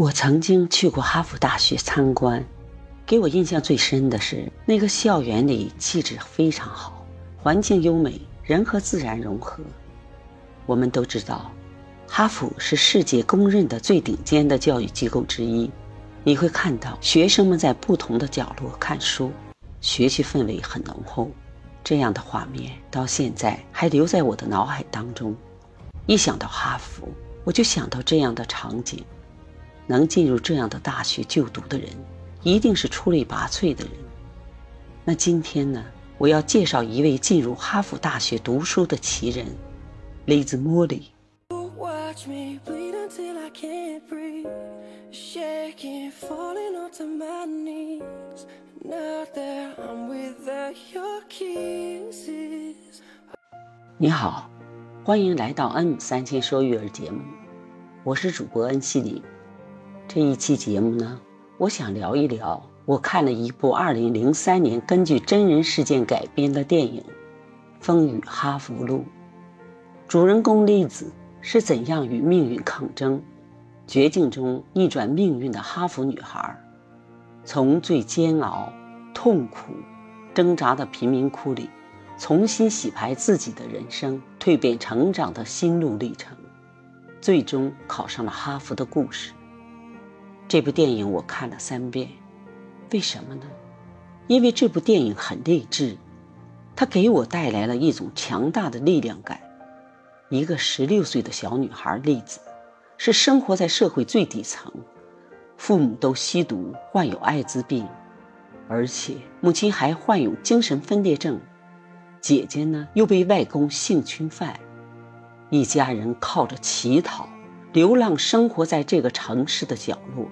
我曾经去过哈佛大学参观，给我印象最深的是那个校园里气质非常好，环境优美，人和自然融合。我们都知道，哈佛是世界公认的最顶尖的教育机构之一。你会看到学生们在不同的角落看书，学习氛围很浓厚。这样的画面到现在还留在我的脑海当中。一想到哈佛，我就想到这样的场景。能进入这样的大学就读的人，一定是出类拔萃的人。那今天呢，我要介绍一位进入哈佛大学读书的奇人，Liz Molly。你好，欢迎来到 N 三千说育儿节目，我是主播恩熙林。这一期节目呢，我想聊一聊我看了一部2003年根据真人事件改编的电影《风雨哈佛路》。主人公栗子是怎样与命运抗争、绝境中逆转命运的哈佛女孩，从最煎熬、痛苦、挣扎的贫民窟里，重新洗牌自己的人生、蜕变成长的心路历程，最终考上了哈佛的故事。这部电影我看了三遍，为什么呢？因为这部电影很励志，它给我带来了一种强大的力量感。一个十六岁的小女孩栗子，是生活在社会最底层，父母都吸毒，患有艾滋病，而且母亲还患有精神分裂症，姐姐呢又被外公性侵犯，一家人靠着乞讨、流浪生活在这个城市的角落。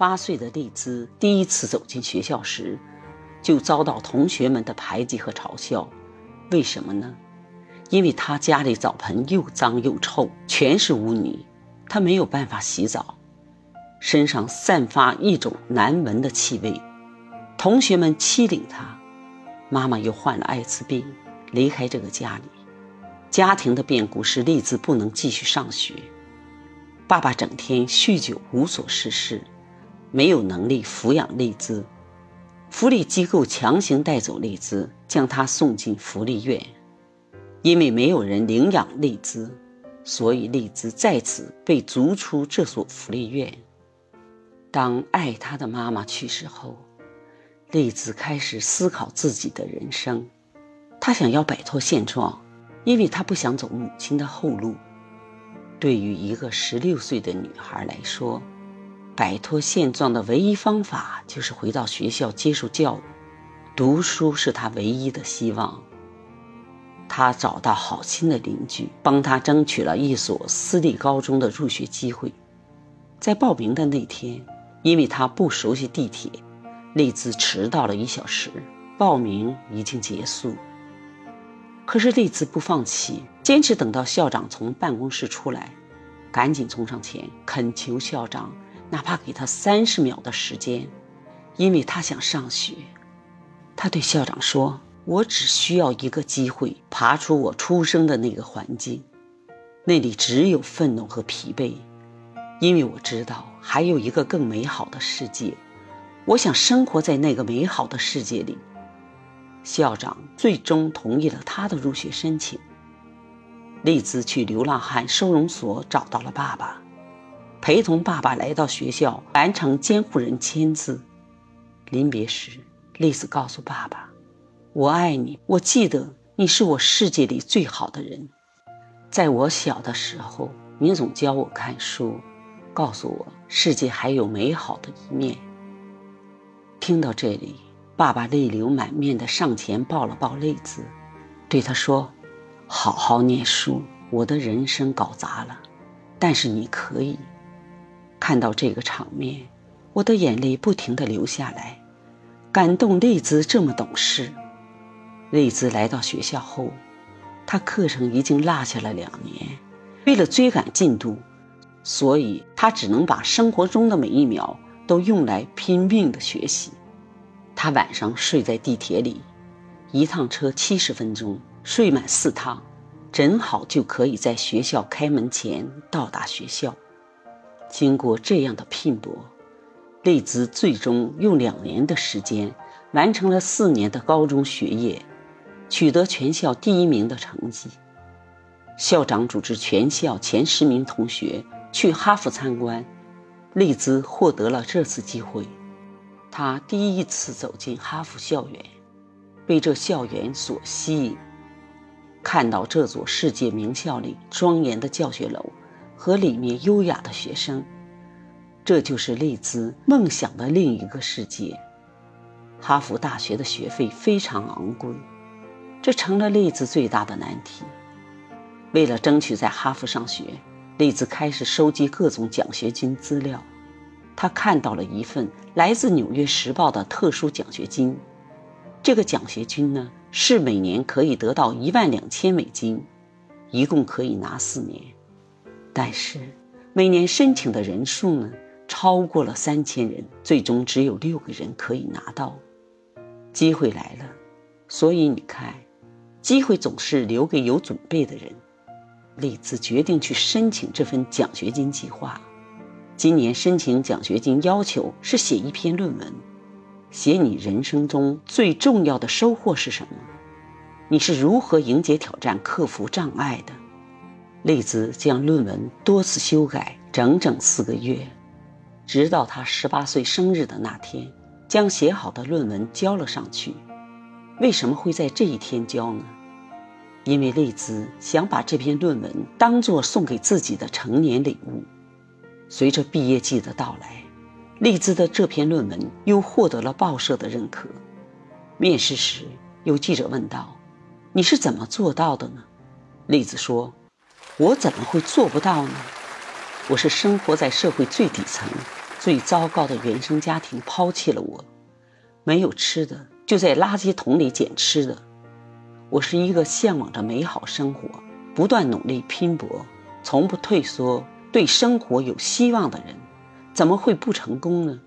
八岁的丽兹第一次走进学校时，就遭到同学们的排挤和嘲笑。为什么呢？因为她家里澡盆又脏又臭，全是污泥，她没有办法洗澡，身上散发一种难闻的气味。同学们欺凌她，妈妈又患了艾滋病，离开这个家里。家庭的变故使丽兹不能继续上学，爸爸整天酗酒，无所事事。没有能力抚养丽兹，福利机构强行带走丽兹，将她送进福利院。因为没有人领养丽兹，所以丽兹再次被逐出这所福利院。当爱她的妈妈去世后，丽兹开始思考自己的人生。她想要摆脱现状，因为她不想走母亲的后路。对于一个十六岁的女孩来说，摆脱现状的唯一方法就是回到学校接受教育，读书是他唯一的希望。他找到好心的邻居，帮他争取了一所私立高中的入学机会。在报名的那天，因为他不熟悉地铁，丽兹迟到了一小时。报名已经结束，可是丽兹不放弃，坚持等到校长从办公室出来，赶紧冲上前恳求校长。哪怕给他三十秒的时间，因为他想上学。他对校长说：“我只需要一个机会，爬出我出生的那个环境，那里只有愤怒和疲惫。因为我知道还有一个更美好的世界，我想生活在那个美好的世界里。”校长最终同意了他的入学申请。丽兹去流浪汉收容所找到了爸爸。陪同爸爸来到学校，完成监护人签字。临别时，丽丝告诉爸爸：“我爱你，我记得你是我世界里最好的人。在我小的时候，你总教我看书，告诉我世界还有美好的一面。”听到这里，爸爸泪流满面地上前抱了抱丽子，对他说：“好好念书，我的人生搞砸了，但是你可以。”看到这个场面，我的眼泪不停地流下来，感动丽兹这么懂事。丽兹来到学校后，她课程已经落下了两年，为了追赶进度，所以她只能把生活中的每一秒都用来拼命的学习。她晚上睡在地铁里，一趟车七十分钟，睡满四趟，正好就可以在学校开门前到达学校。经过这样的拼搏，丽兹最终用两年的时间完成了四年的高中学业，取得全校第一名的成绩。校长组织全校前十名同学去哈佛参观，丽兹获得了这次机会。她第一次走进哈佛校园，被这校园所吸引，看到这座世界名校里庄严的教学楼和里面优雅的学生，这就是丽兹梦想的另一个世界。哈佛大学的学费非常昂贵，这成了丽兹最大的难题。为了争取在哈佛上学，丽兹开始收集各种奖学金资料。她看到了一份来自《纽约时报》的特殊奖学金。这个奖学金呢，是每年可以得到一万两千美金，一共可以拿四年。但是每年申请的人数呢，超过了三千人，最终只有六个人可以拿到。机会来了，所以你看，机会总是留给有准备的人。丽兹决定去申请这份奖学金计划。今年申请奖学金要求是写一篇论文，写你人生中最重要的收获是什么？你是如何迎接挑战、克服障碍的？丽兹将论文多次修改，整整四个月，直到她十八岁生日的那天，将写好的论文交了上去。为什么会在这一天交呢？因为丽兹想把这篇论文当作送给自己的成年礼物。随着毕业季的到来，丽兹的这篇论文又获得了报社的认可。面试时，有记者问道：“你是怎么做到的呢？”丽兹说：“我怎么会做不到呢？我是生活在社会最底层、最糟糕的原生家庭抛弃了我，没有吃的就在垃圾桶里捡吃的。”我是一个向往着美好生活、不断努力拼搏、从不退缩、对生活有希望的人，怎么会不成功呢？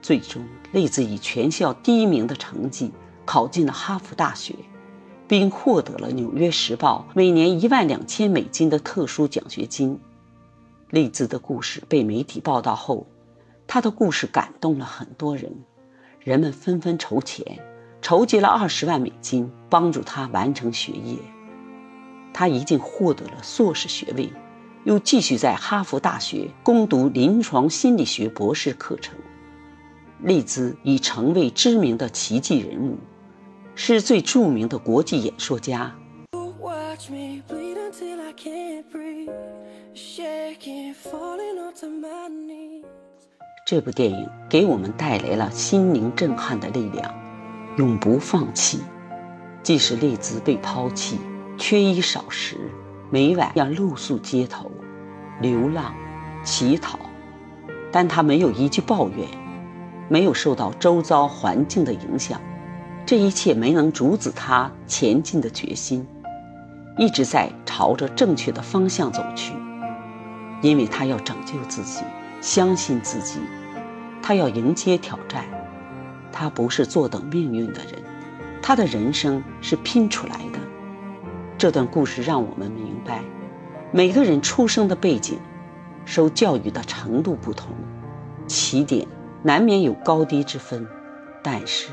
最终，丽兹以全校第一名的成绩考进了哈佛大学，并获得了《纽约时报》每年一万两千美金的特殊奖学金。丽兹的故事被媒体报道后，她的故事感动了很多人，人们纷纷筹钱。筹集了二十万美金，帮助他完成学业。他已经获得了硕士学位，又继续在哈佛大学攻读临床心理学博士课程。丽兹已成为知名的奇迹人物，是最著名的国际演说家。这部电影给我们带来了心灵震撼的力量。永不放弃，即使丽兹被抛弃，缺衣少食，每晚要露宿街头，流浪，乞讨，但她没有一句抱怨，没有受到周遭环境的影响，这一切没能阻止他前进的决心，一直在朝着正确的方向走去，因为他要拯救自己，相信自己，他要迎接挑战。他不是坐等命运的人，他的人生是拼出来的。这段故事让我们明白，每个人出生的背景、受教育的程度不同，起点难免有高低之分。但是，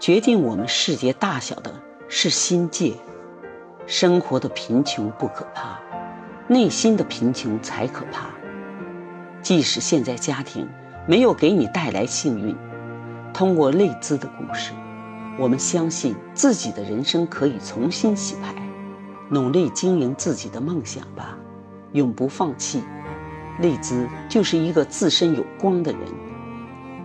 决定我们世界大小的是心界。生活的贫穷不可怕，内心的贫穷才可怕。即使现在家庭没有给你带来幸运。通过丽兹的故事，我们相信自己的人生可以重新洗牌，努力经营自己的梦想吧，永不放弃。丽兹就是一个自身有光的人，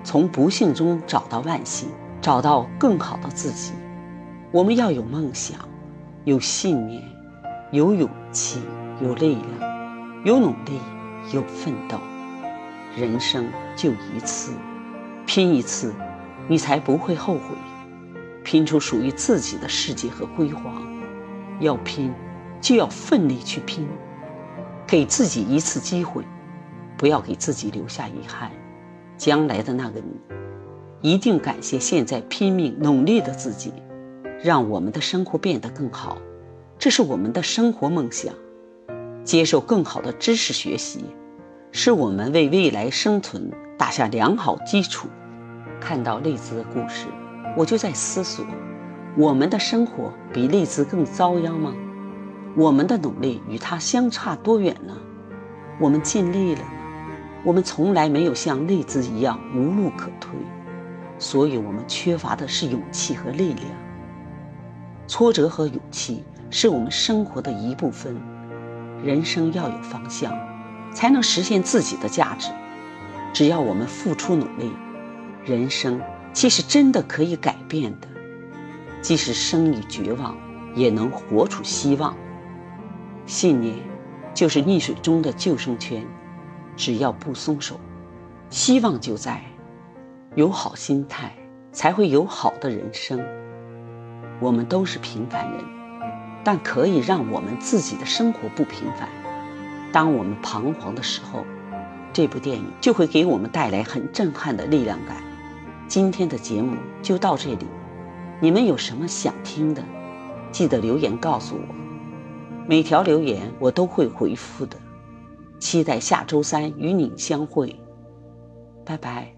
从不幸中找到万幸，找到更好的自己。我们要有梦想，有信念，有勇气，有力量，有努力，有奋斗。人生就一次，拼一次。你才不会后悔，拼出属于自己的世界和辉煌。要拼，就要奋力去拼，给自己一次机会，不要给自己留下遗憾。将来的那个你，一定感谢现在拼命努力的自己，让我们的生活变得更好。这是我们的生活梦想。接受更好的知识学习，是我们为未来生存打下良好基础。看到丽兹的故事，我就在思索：我们的生活比丽兹更遭殃吗？我们的努力与他相差多远呢？我们尽力了吗？我们从来没有像丽兹一样无路可退，所以我们缺乏的是勇气和力量。挫折和勇气是我们生活的一部分。人生要有方向，才能实现自己的价值。只要我们付出努力，人生其实真的可以改变的。即使生于绝望，也能活出希望。信念就是溺水中的救生圈，只要不松手，希望就在。有好心态，才会有好的人生。我们都是平凡人。但可以让我们自己的生活不平凡。当我们彷徨的时候，这部电影就会给我们带来很震撼的力量感。今天的节目就到这里，你们有什么想听的，记得留言告诉我，每条留言我都会回复的。期待下周三与你相会，拜拜。